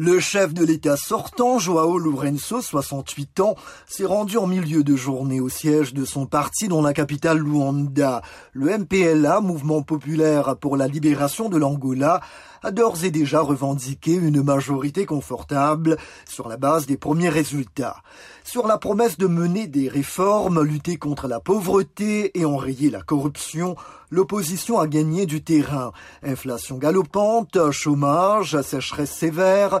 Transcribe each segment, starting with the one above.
Le chef de l'État sortant, Joao Lourenço, 68 ans, s'est rendu en milieu de journée au siège de son parti dans la capitale Luanda. Le MPLA, Mouvement populaire pour la libération de l'Angola, a d'ores et déjà revendiqué une majorité confortable sur la base des premiers résultats. Sur la promesse de mener des réformes, lutter contre la pauvreté et enrayer la corruption, l'opposition a gagné du terrain. Inflation galopante, chômage, sécheresse sévère,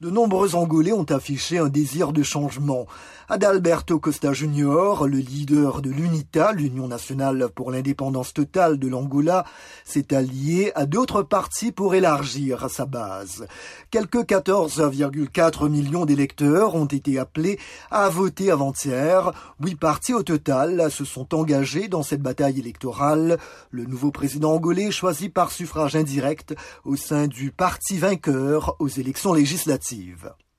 de nombreux Angolais ont affiché un désir de changement. Adalberto Costa Junior, le leader de l'UNITA, l'Union nationale pour l'indépendance totale de l'Angola, s'est allié à d'autres partis pour élargir sa base. Quelques 14,4 millions d'électeurs ont été appelés à voter avant-hier. Huit partis au total se sont engagés dans cette bataille électorale. Le nouveau président angolais choisi par suffrage indirect au sein du parti vainqueur aux élections législatives active.